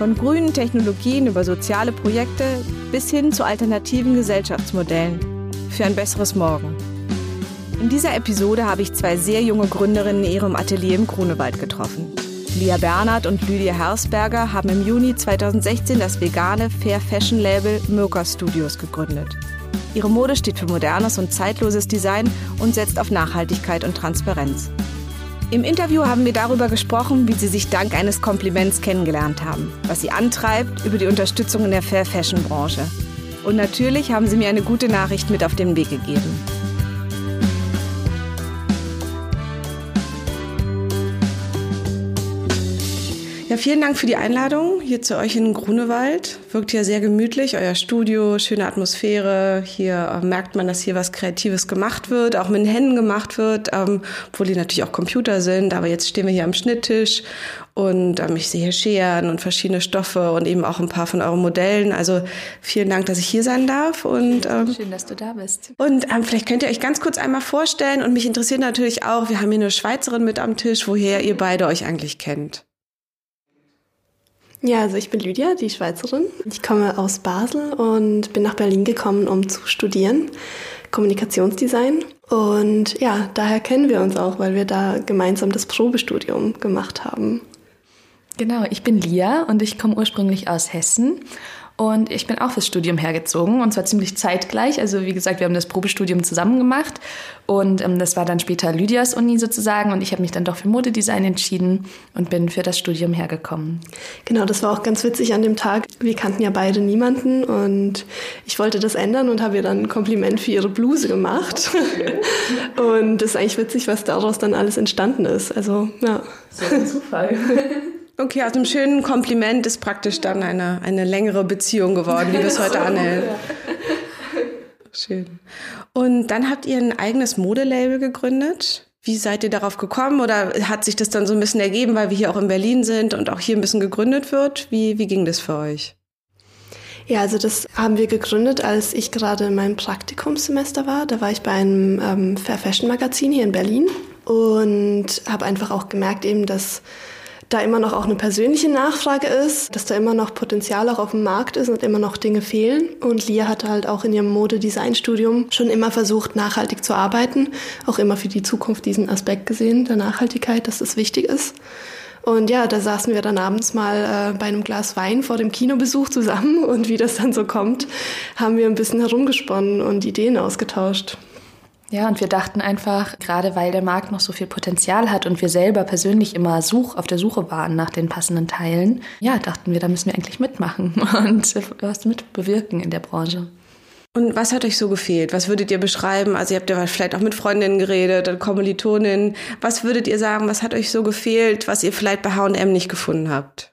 Von grünen Technologien über soziale Projekte bis hin zu alternativen Gesellschaftsmodellen für ein besseres Morgen. In dieser Episode habe ich zwei sehr junge Gründerinnen in ihrem Atelier im Grunewald getroffen. Lia Bernhard und Lydia Hersberger haben im Juni 2016 das vegane Fair Fashion Label Mirka Studios gegründet. Ihre Mode steht für modernes und zeitloses Design und setzt auf Nachhaltigkeit und Transparenz. Im Interview haben wir darüber gesprochen, wie sie sich dank eines Kompliments kennengelernt haben, was sie antreibt über die Unterstützung in der Fair Fashion Branche. Und natürlich haben sie mir eine gute Nachricht mit auf den Weg gegeben. Ja, vielen Dank für die Einladung hier zu euch in Grunewald. Wirkt ja sehr gemütlich, euer Studio, schöne Atmosphäre. Hier äh, merkt man, dass hier was Kreatives gemacht wird, auch mit den Händen gemacht wird, ähm, obwohl die natürlich auch Computer sind. Aber jetzt stehen wir hier am Schnitttisch und ähm, ich sehe hier Scheren und verschiedene Stoffe und eben auch ein paar von euren Modellen. Also vielen Dank, dass ich hier sein darf. Und, ähm, Schön, dass du da bist. und ähm, vielleicht könnt ihr euch ganz kurz einmal vorstellen. Und mich interessiert natürlich auch, wir haben hier eine Schweizerin mit am Tisch, woher ihr beide euch eigentlich kennt. Ja, also ich bin Lydia, die Schweizerin. Ich komme aus Basel und bin nach Berlin gekommen, um zu studieren, Kommunikationsdesign. Und ja, daher kennen wir uns auch, weil wir da gemeinsam das Probestudium gemacht haben. Genau, ich bin Lia und ich komme ursprünglich aus Hessen. Und ich bin auch fürs Studium hergezogen und zwar ziemlich zeitgleich. Also wie gesagt, wir haben das Probestudium zusammen gemacht und ähm, das war dann später Lydias Uni sozusagen und ich habe mich dann doch für Modedesign entschieden und bin für das Studium hergekommen. Genau, das war auch ganz witzig an dem Tag. Wir kannten ja beide niemanden und ich wollte das ändern und habe ihr dann ein Kompliment für ihre Bluse gemacht. und das ist eigentlich witzig, was daraus dann alles entstanden ist. Also ja. So ein Zufall. Okay, aus einem schönen Kompliment ist praktisch dann eine, eine längere Beziehung geworden, die bis heute anhält. Schön. Und dann habt ihr ein eigenes Modelabel gegründet. Wie seid ihr darauf gekommen oder hat sich das dann so ein bisschen ergeben, weil wir hier auch in Berlin sind und auch hier ein bisschen gegründet wird? Wie, wie ging das für euch? Ja, also das haben wir gegründet, als ich gerade in meinem Praktikumssemester war. Da war ich bei einem ähm, Fair Fashion Magazin hier in Berlin und habe einfach auch gemerkt eben, dass da immer noch auch eine persönliche Nachfrage ist, dass da immer noch Potenzial auch auf dem Markt ist und immer noch Dinge fehlen. Und Lia hatte halt auch in ihrem Modedesign-Studium schon immer versucht, nachhaltig zu arbeiten, auch immer für die Zukunft diesen Aspekt gesehen, der Nachhaltigkeit, dass das wichtig ist. Und ja, da saßen wir dann abends mal äh, bei einem Glas Wein vor dem Kinobesuch zusammen und wie das dann so kommt, haben wir ein bisschen herumgesponnen und Ideen ausgetauscht. Ja, und wir dachten einfach, gerade weil der Markt noch so viel Potenzial hat und wir selber persönlich immer such, auf der Suche waren nach den passenden Teilen, ja, dachten wir, da müssen wir eigentlich mitmachen und was mitbewirken in der Branche. Und was hat euch so gefehlt? Was würdet ihr beschreiben? Also ihr habt ja vielleicht auch mit Freundinnen geredet und Kommilitoninnen. Was würdet ihr sagen, was hat euch so gefehlt, was ihr vielleicht bei H&M nicht gefunden habt?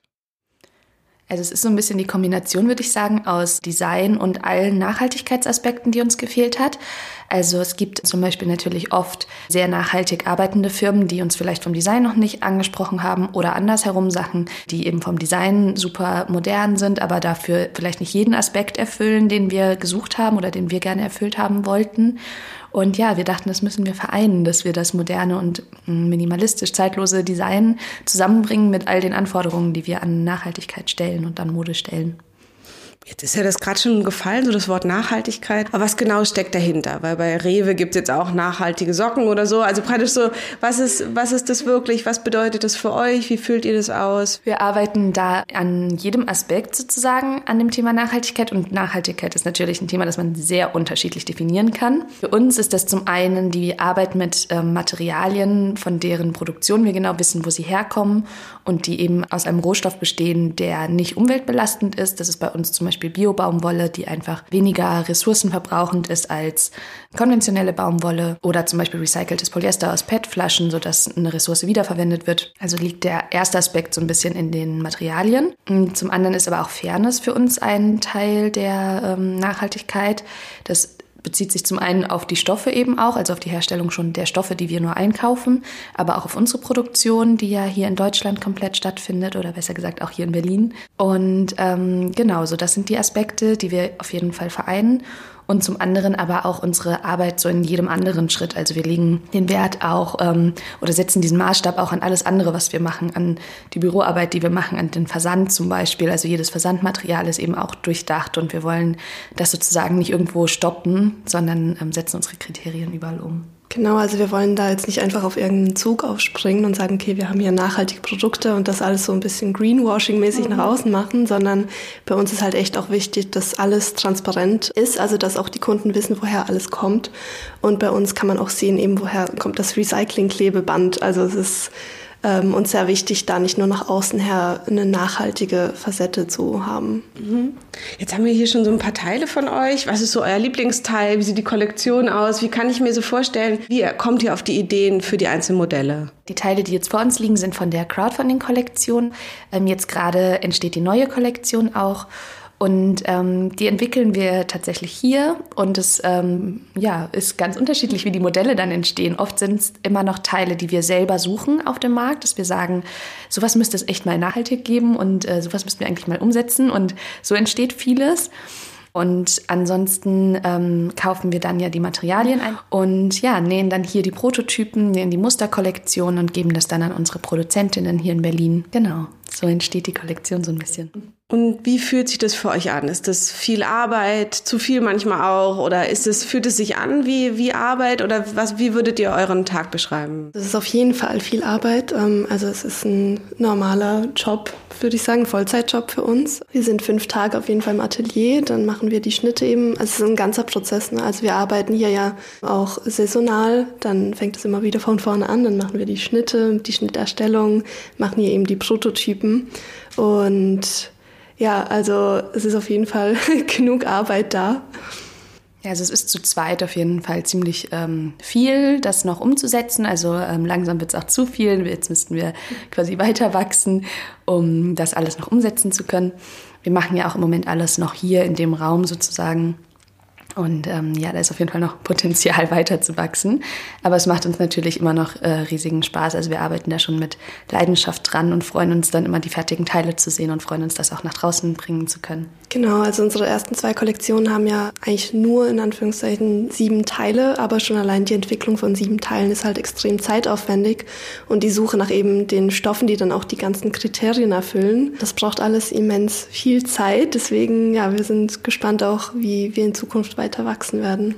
Also es ist so ein bisschen die Kombination, würde ich sagen, aus Design und allen Nachhaltigkeitsaspekten, die uns gefehlt hat. Also es gibt zum Beispiel natürlich oft sehr nachhaltig arbeitende Firmen, die uns vielleicht vom Design noch nicht angesprochen haben oder andersherum Sachen, die eben vom Design super modern sind, aber dafür vielleicht nicht jeden Aspekt erfüllen, den wir gesucht haben oder den wir gerne erfüllt haben wollten. Und ja, wir dachten, das müssen wir vereinen, dass wir das moderne und minimalistisch zeitlose Design zusammenbringen mit all den Anforderungen, die wir an Nachhaltigkeit stellen und an Mode stellen. Jetzt ist ja das gerade schon gefallen, so das Wort Nachhaltigkeit. Aber was genau steckt dahinter? Weil bei Rewe gibt es jetzt auch nachhaltige Socken oder so. Also praktisch so, was ist, was ist das wirklich? Was bedeutet das für euch? Wie fühlt ihr das aus? Wir arbeiten da an jedem Aspekt sozusagen an dem Thema Nachhaltigkeit. Und Nachhaltigkeit ist natürlich ein Thema, das man sehr unterschiedlich definieren kann. Für uns ist das zum einen die Arbeit mit ähm, Materialien, von deren Produktion wir genau wissen, wo sie herkommen und die eben aus einem Rohstoff bestehen, der nicht umweltbelastend ist. Das ist bei uns zum Beispiel Beispiel Bio-Baumwolle, die einfach weniger ressourcenverbrauchend ist als konventionelle Baumwolle oder zum Beispiel recyceltes Polyester aus PET-Flaschen, sodass eine Ressource wiederverwendet wird. Also liegt der erste Aspekt so ein bisschen in den Materialien. Zum anderen ist aber auch Fairness für uns ein Teil der ähm, Nachhaltigkeit. Das bezieht sich zum einen auf die Stoffe eben auch, also auf die Herstellung schon der Stoffe, die wir nur einkaufen, aber auch auf unsere Produktion, die ja hier in Deutschland komplett stattfindet oder besser gesagt auch hier in Berlin. Und ähm, genau, so das sind die Aspekte, die wir auf jeden Fall vereinen und zum anderen aber auch unsere Arbeit so in jedem anderen Schritt. Also wir legen den Wert auch ähm, oder setzen diesen Maßstab auch an alles andere, was wir machen, an die Büroarbeit, die wir machen, an den Versand zum Beispiel. Also jedes Versandmaterial ist eben auch durchdacht und wir wollen das sozusagen nicht irgendwo stoppen, sondern ähm, setzen unsere Kriterien überall um. Genau, also wir wollen da jetzt nicht einfach auf irgendeinen Zug aufspringen und sagen, okay, wir haben hier nachhaltige Produkte und das alles so ein bisschen Greenwashing-mäßig mhm. nach außen machen, sondern bei uns ist halt echt auch wichtig, dass alles transparent ist, also dass auch die Kunden wissen, woher alles kommt. Und bei uns kann man auch sehen, eben woher kommt das Recycling-Klebeband. Also es ist ähm, uns sehr wichtig, da nicht nur nach außen her eine nachhaltige Facette zu haben. Mhm. Jetzt haben wir hier schon so ein paar Teile von euch. Was ist so euer Lieblingsteil? Wie sieht die Kollektion aus? Wie kann ich mir so vorstellen? Wie kommt ihr auf die Ideen für die einzelnen Modelle? Die Teile, die jetzt vor uns liegen, sind von der Crowdfunding-Kollektion. Ähm, jetzt gerade entsteht die neue Kollektion auch. Und ähm, die entwickeln wir tatsächlich hier und es ähm, ja, ist ganz unterschiedlich, wie die Modelle dann entstehen. Oft sind es immer noch Teile, die wir selber suchen auf dem Markt, dass wir sagen, sowas müsste es echt mal nachhaltig geben und äh, sowas müssten wir eigentlich mal umsetzen. Und so entsteht vieles. Und ansonsten ähm, kaufen wir dann ja die Materialien ein und ja, nähen dann hier die Prototypen, nähen die Musterkollektion und geben das dann an unsere Produzentinnen hier in Berlin. Genau, so entsteht die Kollektion so ein bisschen. Und wie fühlt sich das für euch an? Ist das viel Arbeit, zu viel manchmal auch? Oder ist es, fühlt es sich an wie, wie Arbeit? Oder was, wie würdet ihr euren Tag beschreiben? Es ist auf jeden Fall viel Arbeit. Ähm, also es ist ein normaler Job, würde ich sagen, Vollzeitjob für uns. Wir sind fünf Tage auf jeden Fall im Atelier, dann machen wir die Schnitte eben. Also es ist ein ganzer Prozess. Ne? Also wir arbeiten hier ja auch saisonal, dann fängt es immer wieder von vorne an, dann machen wir die Schnitte, die Schnitterstellung, machen hier eben die Prototypen und ja, also es ist auf jeden Fall genug Arbeit da. Ja, also es ist zu zweit auf jeden Fall ziemlich ähm, viel, das noch umzusetzen. Also ähm, langsam wird es auch zu viel. Jetzt müssten wir quasi weiter wachsen, um das alles noch umsetzen zu können. Wir machen ja auch im Moment alles noch hier in dem Raum sozusagen und ähm, ja, da ist auf jeden Fall noch Potenzial weiter zu wachsen. Aber es macht uns natürlich immer noch äh, riesigen Spaß. Also wir arbeiten da schon mit Leidenschaft dran und freuen uns dann immer die fertigen Teile zu sehen und freuen uns, das auch nach draußen bringen zu können. Genau, also unsere ersten zwei Kollektionen haben ja eigentlich nur in Anführungszeichen sieben Teile, aber schon allein die Entwicklung von sieben Teilen ist halt extrem zeitaufwendig und die Suche nach eben den Stoffen, die dann auch die ganzen Kriterien erfüllen, das braucht alles immens viel Zeit. Deswegen, ja, wir sind gespannt auch, wie wir in Zukunft weiter weiter wachsen werden.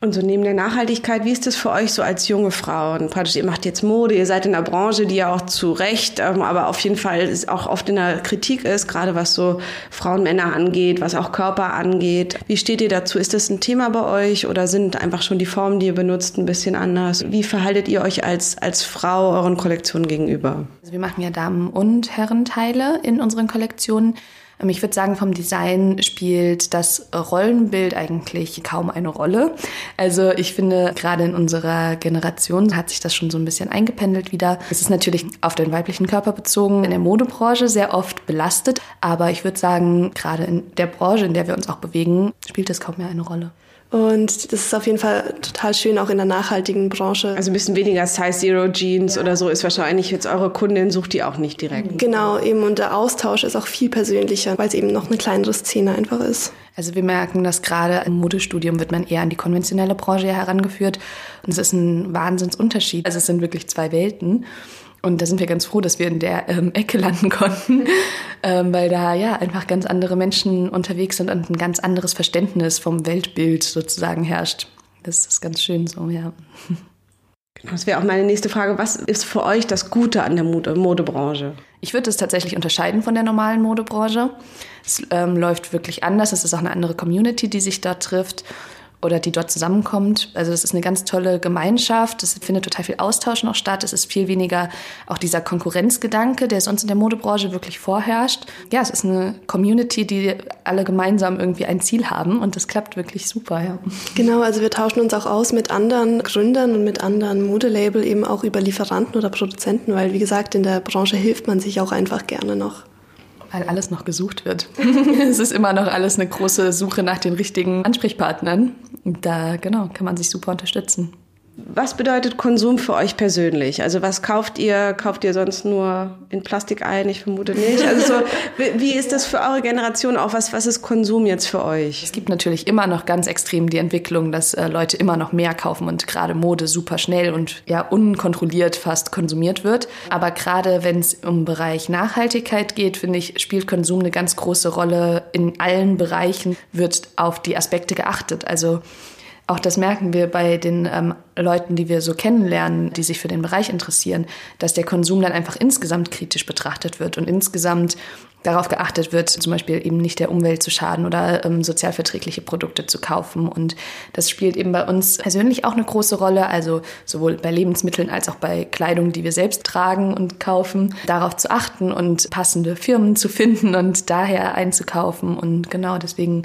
Und so neben der Nachhaltigkeit, wie ist das für euch so als junge Frau? Und praktisch, ihr macht jetzt Mode, ihr seid in einer Branche, die ja auch zu Recht, ähm, aber auf jeden Fall auch oft in der Kritik ist, gerade was so Frauen, Männer angeht, was auch Körper angeht. Wie steht ihr dazu? Ist das ein Thema bei euch oder sind einfach schon die Formen, die ihr benutzt, ein bisschen anders? Wie verhaltet ihr euch als, als Frau euren Kollektionen gegenüber? Also wir machen ja Damen- und Herrenteile in unseren Kollektionen. Ähm, ich würde sagen, vom Design spielt das Rollenbild eigentlich kaum eine Rolle. Also ich finde, gerade in unserer Generation hat sich das schon so ein bisschen eingependelt wieder. Es ist natürlich auf den weiblichen Körper bezogen, in der Modebranche sehr oft belastet. Aber ich würde sagen, gerade in der Branche, in der wir uns auch bewegen, spielt das kaum mehr eine Rolle. Und das ist auf jeden Fall total schön, auch in der nachhaltigen Branche. Also ein bisschen weniger Size Zero Jeans ja. oder so ist wahrscheinlich jetzt eure Kundin, sucht die auch nicht direkt. Genau, eben. Und der Austausch ist auch viel persönlicher, weil es eben noch eine kleinere Szene einfach ist. Also wir merken, dass gerade im Modestudium wird man eher an die konventionelle Branche herangeführt. Und es ist ein Wahnsinnsunterschied. Also es sind wirklich zwei Welten. Und da sind wir ganz froh, dass wir in der ähm, Ecke landen konnten, ähm, weil da ja einfach ganz andere Menschen unterwegs sind und ein ganz anderes Verständnis vom Weltbild sozusagen herrscht. Das ist ganz schön so, ja. Das wäre auch meine nächste Frage. Was ist für euch das Gute an der Mode Modebranche? Ich würde es tatsächlich unterscheiden von der normalen Modebranche. Es ähm, läuft wirklich anders. Es ist auch eine andere Community, die sich da trifft. Oder die dort zusammenkommt. Also das ist eine ganz tolle Gemeinschaft. Es findet total viel Austausch noch statt. Es ist viel weniger auch dieser Konkurrenzgedanke, der sonst in der Modebranche wirklich vorherrscht. Ja, es ist eine Community, die alle gemeinsam irgendwie ein Ziel haben und das klappt wirklich super. Ja. Genau, also wir tauschen uns auch aus mit anderen Gründern und mit anderen Modelabel eben auch über Lieferanten oder Produzenten, weil wie gesagt, in der Branche hilft man sich auch einfach gerne noch weil alles noch gesucht wird. es ist immer noch alles eine große Suche nach den richtigen Ansprechpartnern. Da, genau, kann man sich super unterstützen. Was bedeutet Konsum für euch persönlich? Also was kauft ihr? Kauft ihr sonst nur in Plastik ein? Ich vermute nicht. Also so, wie ist das für eure Generation auch? Was, was ist Konsum jetzt für euch? Es gibt natürlich immer noch ganz extrem die Entwicklung, dass äh, Leute immer noch mehr kaufen und gerade Mode super schnell und ja unkontrolliert fast konsumiert wird. Aber gerade wenn es um Bereich Nachhaltigkeit geht, finde ich, spielt Konsum eine ganz große Rolle. In allen Bereichen wird auf die Aspekte geachtet. Also auch das merken wir bei den ähm, Leuten, die wir so kennenlernen, die sich für den Bereich interessieren, dass der Konsum dann einfach insgesamt kritisch betrachtet wird und insgesamt darauf geachtet wird, zum Beispiel eben nicht der Umwelt zu schaden oder ähm, sozialverträgliche Produkte zu kaufen. Und das spielt eben bei uns persönlich auch eine große Rolle, also sowohl bei Lebensmitteln als auch bei Kleidung, die wir selbst tragen und kaufen, darauf zu achten und passende Firmen zu finden und daher einzukaufen. Und genau deswegen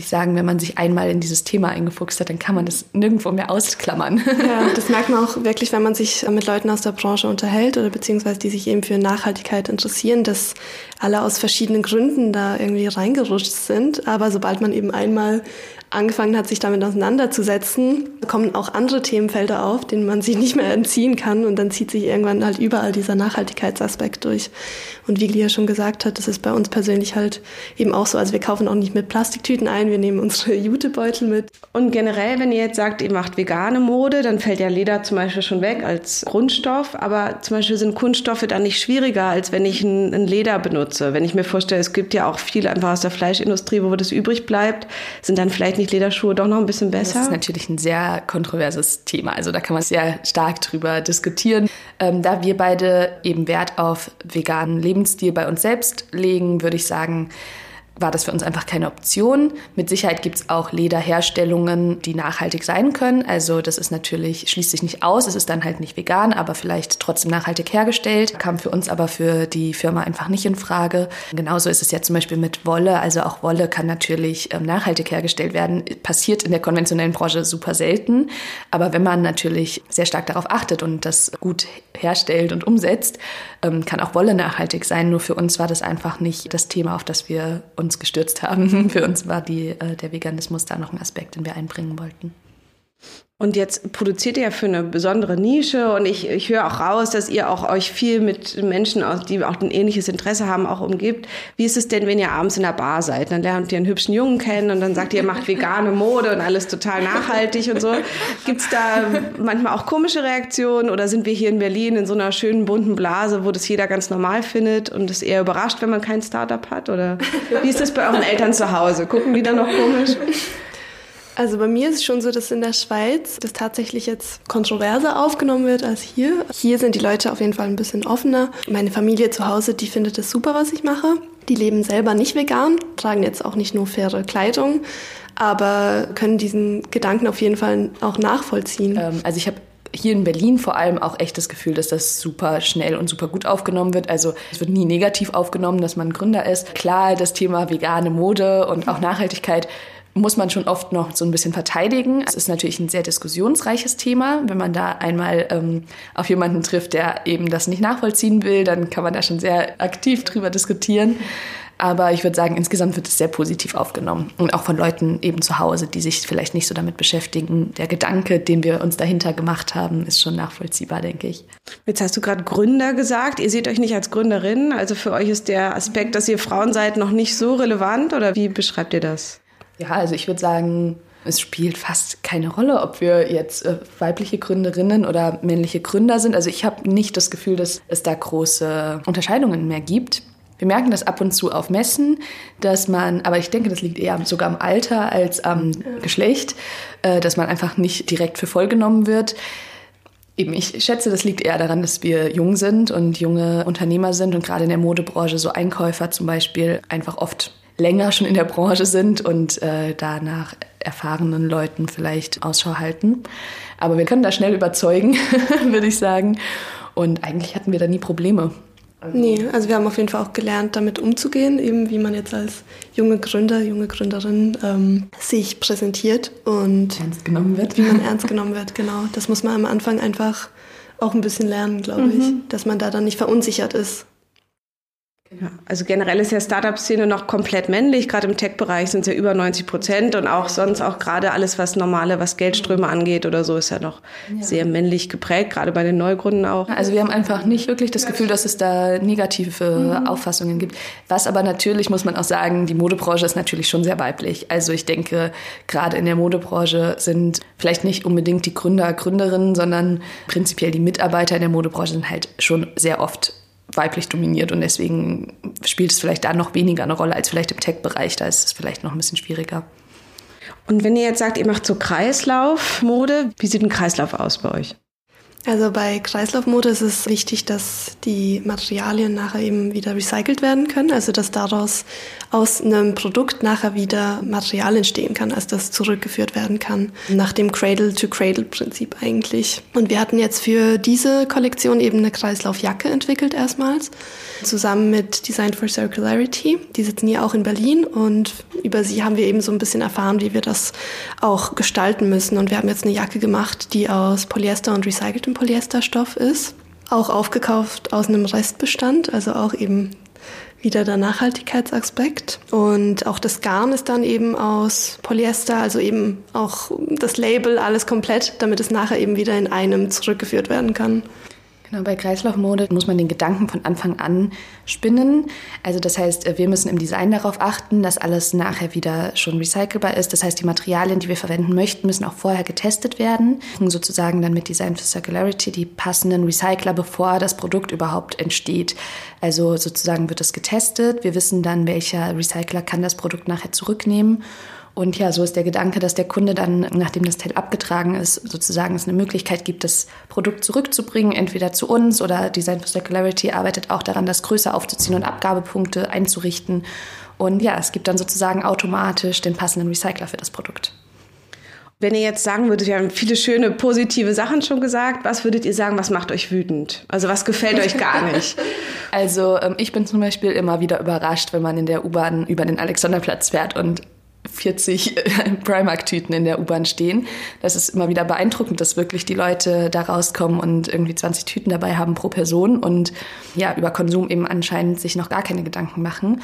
ich sagen, wenn man sich einmal in dieses Thema eingefuchst hat, dann kann man das nirgendwo mehr ausklammern. Ja, das merkt man auch wirklich, wenn man sich mit Leuten aus der Branche unterhält oder beziehungsweise die sich eben für Nachhaltigkeit interessieren, dass alle aus verschiedenen Gründen da irgendwie reingerutscht sind. Aber sobald man eben einmal angefangen hat, sich damit auseinanderzusetzen, kommen auch andere Themenfelder auf, denen man sich nicht mehr entziehen kann. Und dann zieht sich irgendwann halt überall dieser Nachhaltigkeitsaspekt durch. Und wie Lia schon gesagt hat, das ist bei uns persönlich halt eben auch so. Also wir kaufen auch nicht mit Plastiktüten ein, wir nehmen unsere Jutebeutel mit. Und generell, wenn ihr jetzt sagt, ihr macht vegane Mode, dann fällt ja Leder zum Beispiel schon weg als Grundstoff. Aber zum Beispiel sind Kunststoffe dann nicht schwieriger, als wenn ich ein, Leder benutze. Wenn ich mir vorstelle, es gibt ja auch viel einfach aus der Fleischindustrie, wo das übrig bleibt, sind dann vielleicht nicht Lederschuhe doch noch ein bisschen besser? Das ist natürlich ein sehr kontroverses Thema. Also da kann man sehr stark drüber diskutieren. Ähm, da wir beide eben Wert auf veganen Leben Lebensstil bei uns selbst legen, würde ich sagen, war das für uns einfach keine Option. Mit Sicherheit gibt es auch Lederherstellungen, die nachhaltig sein können. Also das ist natürlich, schließt sich nicht aus, es ist dann halt nicht vegan, aber vielleicht trotzdem nachhaltig hergestellt. Kam für uns aber für die Firma einfach nicht in Frage. Genauso ist es ja zum Beispiel mit Wolle. Also auch Wolle kann natürlich ähm, nachhaltig hergestellt werden. Passiert in der konventionellen Branche super selten. Aber wenn man natürlich sehr stark darauf achtet und das gut herstellt und umsetzt, ähm, kann auch Wolle nachhaltig sein. Nur für uns war das einfach nicht das Thema, auf das wir uns gestürzt haben. Für uns war die, äh, der Veganismus da noch ein Aspekt, den wir einbringen wollten. Und jetzt produziert ihr ja für eine besondere Nische und ich, ich höre auch raus, dass ihr auch euch viel mit Menschen, die auch ein ähnliches Interesse haben, auch umgibt. Wie ist es denn, wenn ihr abends in der Bar seid? Dann lernt ihr einen hübschen Jungen kennen und dann sagt ihr, ihr macht vegane Mode und alles total nachhaltig und so. Gibt es da manchmal auch komische Reaktionen oder sind wir hier in Berlin in so einer schönen bunten Blase, wo das jeder ganz normal findet und es eher überrascht, wenn man kein Startup hat? Oder wie ist das bei euren Eltern zu Hause? Gucken die dann noch komisch? Also bei mir ist es schon so, dass in der Schweiz das tatsächlich jetzt kontroverser aufgenommen wird als hier. Hier sind die Leute auf jeden Fall ein bisschen offener. Meine Familie zu Hause, die findet es super, was ich mache. Die leben selber nicht vegan, tragen jetzt auch nicht nur faire Kleidung, aber können diesen Gedanken auf jeden Fall auch nachvollziehen. Ähm, also ich habe hier in Berlin vor allem auch echt das Gefühl, dass das super schnell und super gut aufgenommen wird. Also es wird nie negativ aufgenommen, dass man Gründer ist. Klar, das Thema vegane Mode und auch Nachhaltigkeit muss man schon oft noch so ein bisschen verteidigen. Es ist natürlich ein sehr diskussionsreiches Thema. Wenn man da einmal ähm, auf jemanden trifft, der eben das nicht nachvollziehen will, dann kann man da schon sehr aktiv drüber diskutieren. Aber ich würde sagen, insgesamt wird es sehr positiv aufgenommen. Und auch von Leuten eben zu Hause, die sich vielleicht nicht so damit beschäftigen. Der Gedanke, den wir uns dahinter gemacht haben, ist schon nachvollziehbar, denke ich. Jetzt hast du gerade Gründer gesagt. Ihr seht euch nicht als Gründerin. Also für euch ist der Aspekt, dass ihr Frauen seid, noch nicht so relevant. Oder wie beschreibt ihr das? Ja, also ich würde sagen, es spielt fast keine Rolle, ob wir jetzt äh, weibliche Gründerinnen oder männliche Gründer sind. Also ich habe nicht das Gefühl, dass es da große Unterscheidungen mehr gibt. Wir merken das ab und zu auf Messen, dass man, aber ich denke, das liegt eher sogar am Alter als am Geschlecht, äh, dass man einfach nicht direkt für voll genommen wird. Eben, ich schätze, das liegt eher daran, dass wir jung sind und junge Unternehmer sind und gerade in der Modebranche so Einkäufer zum Beispiel einfach oft länger schon in der Branche sind und äh, da nach erfahrenen Leuten vielleicht Ausschau halten. Aber wir können da schnell überzeugen, würde ich sagen. Und eigentlich hatten wir da nie Probleme. Also nee, also wir haben auf jeden Fall auch gelernt, damit umzugehen, eben wie man jetzt als junge Gründer, junge Gründerin ähm, sich präsentiert und ernst genommen wird. Wie man ernst genommen wird, genau. Das muss man am Anfang einfach auch ein bisschen lernen, glaube mhm. ich, dass man da dann nicht verunsichert ist. Ja, also generell ist ja Startup-Szene noch komplett männlich. Gerade im Tech-Bereich sind es ja über 90 Prozent und auch sonst auch gerade alles, was normale, was Geldströme angeht oder so, ist ja noch ja. sehr männlich geprägt, gerade bei den Neugründen auch. Also wir haben einfach nicht wirklich das Gefühl, dass es da negative mhm. Auffassungen gibt. Was aber natürlich, muss man auch sagen, die Modebranche ist natürlich schon sehr weiblich. Also ich denke, gerade in der Modebranche sind vielleicht nicht unbedingt die Gründer, Gründerinnen, sondern prinzipiell die Mitarbeiter in der Modebranche sind halt schon sehr oft weiblich dominiert und deswegen spielt es vielleicht da noch weniger eine Rolle als vielleicht im Tech-Bereich. Da ist es vielleicht noch ein bisschen schwieriger. Und wenn ihr jetzt sagt, ihr macht so Kreislaufmode, wie sieht ein Kreislauf aus bei euch? Also bei Kreislaufmode ist es wichtig, dass die Materialien nachher eben wieder recycelt werden können, also dass daraus aus einem Produkt nachher wieder Material entstehen kann, als das zurückgeführt werden kann, nach dem Cradle-to-Cradle-Prinzip eigentlich. Und wir hatten jetzt für diese Kollektion eben eine Kreislaufjacke entwickelt erstmals, zusammen mit Design for Circularity. Die sitzen hier auch in Berlin und über sie haben wir eben so ein bisschen erfahren, wie wir das auch gestalten müssen. Und wir haben jetzt eine Jacke gemacht, die aus Polyester und recyceltem ein Polyesterstoff ist. Auch aufgekauft aus einem Restbestand, also auch eben wieder der Nachhaltigkeitsaspekt. Und auch das Garn ist dann eben aus Polyester, also eben auch das Label, alles komplett, damit es nachher eben wieder in einem zurückgeführt werden kann. Genau, bei Kreislaufmode muss man den Gedanken von Anfang an spinnen. Also das heißt, wir müssen im Design darauf achten, dass alles nachher wieder schon recycelbar ist. Das heißt, die Materialien, die wir verwenden möchten, müssen auch vorher getestet werden. Sozusagen dann mit Design for Circularity die passenden Recycler, bevor das Produkt überhaupt entsteht. Also sozusagen wird das getestet. Wir wissen dann, welcher Recycler kann das Produkt nachher zurücknehmen. Und ja, so ist der Gedanke, dass der Kunde dann, nachdem das Teil abgetragen ist, sozusagen es eine Möglichkeit gibt, das Produkt zurückzubringen, entweder zu uns oder Design for Circularity arbeitet auch daran, das größer aufzuziehen und Abgabepunkte einzurichten. Und ja, es gibt dann sozusagen automatisch den passenden Recycler für das Produkt. Wenn ihr jetzt sagen würdet, wir haben viele schöne, positive Sachen schon gesagt, was würdet ihr sagen, was macht euch wütend? Also was gefällt euch gar nicht? Also ähm, ich bin zum Beispiel immer wieder überrascht, wenn man in der U-Bahn über den Alexanderplatz fährt und 40 Primark-Tüten in der U-Bahn stehen. Das ist immer wieder beeindruckend, dass wirklich die Leute da rauskommen und irgendwie 20 Tüten dabei haben pro Person und ja, über Konsum eben anscheinend sich noch gar keine Gedanken machen.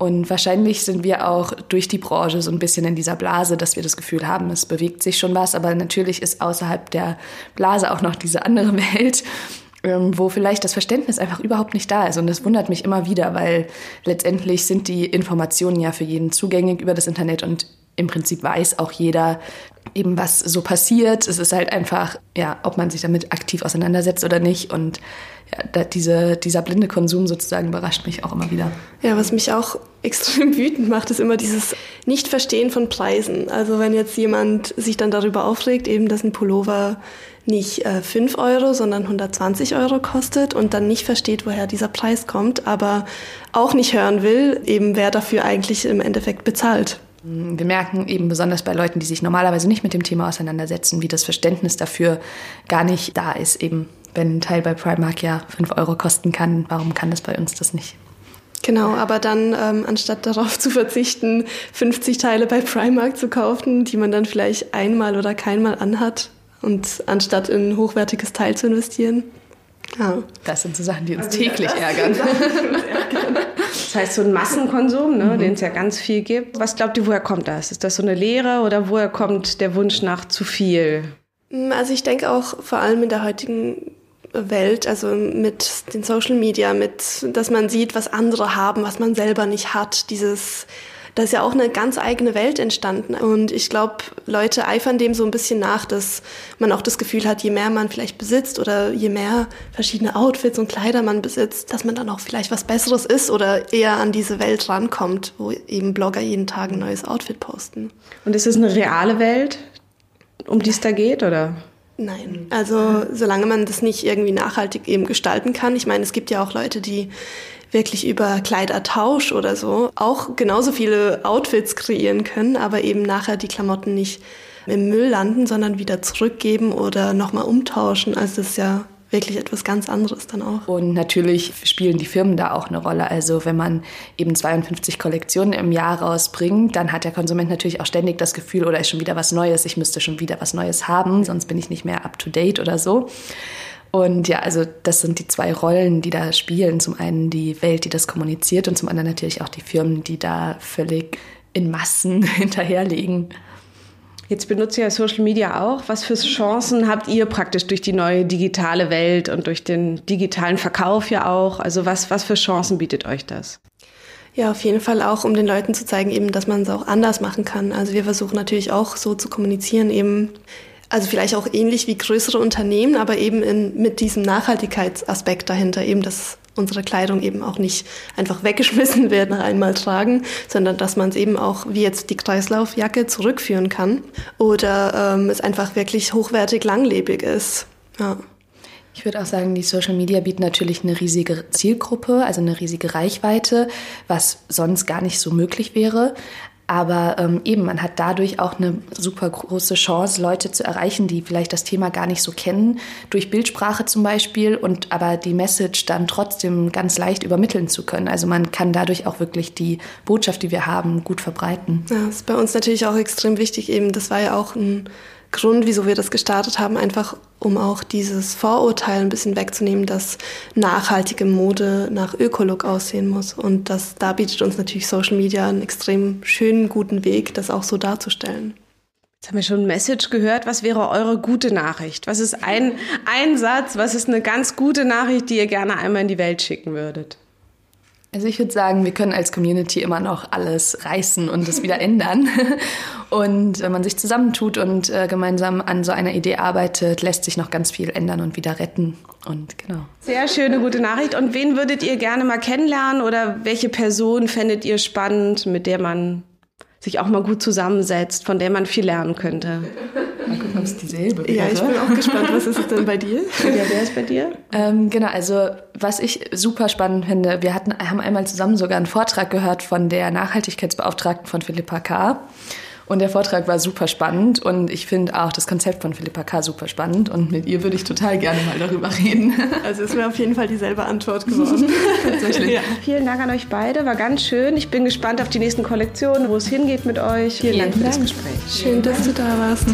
Und wahrscheinlich sind wir auch durch die Branche so ein bisschen in dieser Blase, dass wir das Gefühl haben, es bewegt sich schon was. Aber natürlich ist außerhalb der Blase auch noch diese andere Welt ähm, wo vielleicht das Verständnis einfach überhaupt nicht da ist. Und das wundert mich immer wieder, weil letztendlich sind die Informationen ja für jeden zugänglich über das Internet und im Prinzip weiß auch jeder eben, was so passiert. Es ist halt einfach, ja, ob man sich damit aktiv auseinandersetzt oder nicht. Und ja, diese, dieser blinde Konsum sozusagen überrascht mich auch immer wieder. Ja, was mich auch extrem wütend macht, ist immer dieses Nicht-Verstehen von Preisen. Also wenn jetzt jemand sich dann darüber aufregt, eben, dass ein Pullover nicht äh, 5 Euro, sondern 120 Euro kostet und dann nicht versteht, woher dieser Preis kommt, aber auch nicht hören will, eben wer dafür eigentlich im Endeffekt bezahlt. Wir merken eben besonders bei Leuten, die sich normalerweise nicht mit dem Thema auseinandersetzen, wie das Verständnis dafür gar nicht da ist. Eben, wenn ein Teil bei Primark ja 5 Euro kosten kann, warum kann das bei uns das nicht? Genau, aber dann ähm, anstatt darauf zu verzichten, 50 Teile bei Primark zu kaufen, die man dann vielleicht einmal oder keinmal anhat, und anstatt in ein hochwertiges Teil zu investieren. Ja. Das sind so Sachen, die uns also, täglich ja, ärgern. Das heißt, so ein Massenkonsum, ne, mhm. den es ja ganz viel gibt. Was glaubt ihr, woher kommt das? Ist das so eine Lehre oder woher kommt der Wunsch nach zu viel? Mm, also ich denke auch vor allem in der heutigen Welt, also mit den Social Media, mit, dass man sieht, was andere haben, was man selber nicht hat, dieses da ist ja auch eine ganz eigene Welt entstanden. Und ich glaube, Leute eifern dem so ein bisschen nach, dass man auch das Gefühl hat, je mehr man vielleicht besitzt oder je mehr verschiedene Outfits und Kleider man besitzt, dass man dann auch vielleicht was Besseres ist oder eher an diese Welt rankommt, wo eben Blogger jeden Tag ein neues Outfit posten. Und ist es eine reale Welt, um die es da geht, oder? Nein, also solange man das nicht irgendwie nachhaltig eben gestalten kann. Ich meine, es gibt ja auch Leute, die wirklich über Kleidertausch oder so auch genauso viele Outfits kreieren können, aber eben nachher die Klamotten nicht im Müll landen, sondern wieder zurückgeben oder nochmal umtauschen. Also das ist ja wirklich etwas ganz anderes dann auch. Und natürlich spielen die Firmen da auch eine Rolle. Also wenn man eben 52 Kollektionen im Jahr rausbringt, dann hat der Konsument natürlich auch ständig das Gefühl, oder ist schon wieder was Neues, ich müsste schon wieder was Neues haben, sonst bin ich nicht mehr up-to-date oder so. Und ja, also das sind die zwei Rollen, die da spielen. Zum einen die Welt, die das kommuniziert und zum anderen natürlich auch die Firmen, die da völlig in Massen hinterherlegen. Jetzt benutzt ihr ja Social Media auch. Was für Chancen habt ihr praktisch durch die neue digitale Welt und durch den digitalen Verkauf ja auch? Also was, was für Chancen bietet euch das? Ja, auf jeden Fall auch, um den Leuten zu zeigen, eben, dass man es auch anders machen kann. Also wir versuchen natürlich auch so zu kommunizieren, eben also vielleicht auch ähnlich wie größere Unternehmen, aber eben in, mit diesem Nachhaltigkeitsaspekt dahinter, eben dass unsere Kleidung eben auch nicht einfach weggeschmissen wird nach einmal tragen, sondern dass man es eben auch wie jetzt die Kreislaufjacke zurückführen kann oder ähm, es einfach wirklich hochwertig langlebig ist. Ja. Ich würde auch sagen, die Social Media bieten natürlich eine riesige Zielgruppe, also eine riesige Reichweite, was sonst gar nicht so möglich wäre. Aber ähm, eben, man hat dadurch auch eine super große Chance, Leute zu erreichen, die vielleicht das Thema gar nicht so kennen, durch Bildsprache zum Beispiel, und aber die Message dann trotzdem ganz leicht übermitteln zu können. Also man kann dadurch auch wirklich die Botschaft, die wir haben, gut verbreiten. Ja, das ist bei uns natürlich auch extrem wichtig. Eben, das war ja auch ein Grund, wieso wir das gestartet haben, einfach um auch dieses Vorurteil ein bisschen wegzunehmen, dass nachhaltige Mode nach Ökolog aussehen muss. Und das, da bietet uns natürlich Social Media einen extrem schönen, guten Weg, das auch so darzustellen. Jetzt haben wir schon ein Message gehört. Was wäre eure gute Nachricht? Was ist ein, ein Satz? Was ist eine ganz gute Nachricht, die ihr gerne einmal in die Welt schicken würdet? Also ich würde sagen, wir können als Community immer noch alles reißen und es wieder ändern. Und wenn man sich zusammentut und äh, gemeinsam an so einer Idee arbeitet, lässt sich noch ganz viel ändern und wieder retten. Und genau. Sehr schöne, gute Nachricht. Und wen würdet ihr gerne mal kennenlernen oder welche Person fändet ihr spannend, mit der man sich auch mal gut zusammensetzt, von der man viel lernen könnte. Mal gucken, ob es dieselbe wäre. Ja, ich bin auch gespannt. Was ist es denn bei dir? Ja, wer ist bei dir? Ähm, genau, also was ich super spannend finde, wir hatten, haben einmal zusammen sogar einen Vortrag gehört von der Nachhaltigkeitsbeauftragten von Philippa K. Und der Vortrag war super spannend und ich finde auch das Konzept von Philippa K. super spannend und mit ihr würde ich total gerne mal darüber reden. Also es wäre auf jeden Fall dieselbe Antwort geworden. Tatsächlich. Ja. Vielen Dank an euch beide, war ganz schön. Ich bin gespannt auf die nächsten Kollektionen, wo es hingeht mit euch. Vielen, Vielen Dank für das Gespräch. Schön, dass du da warst.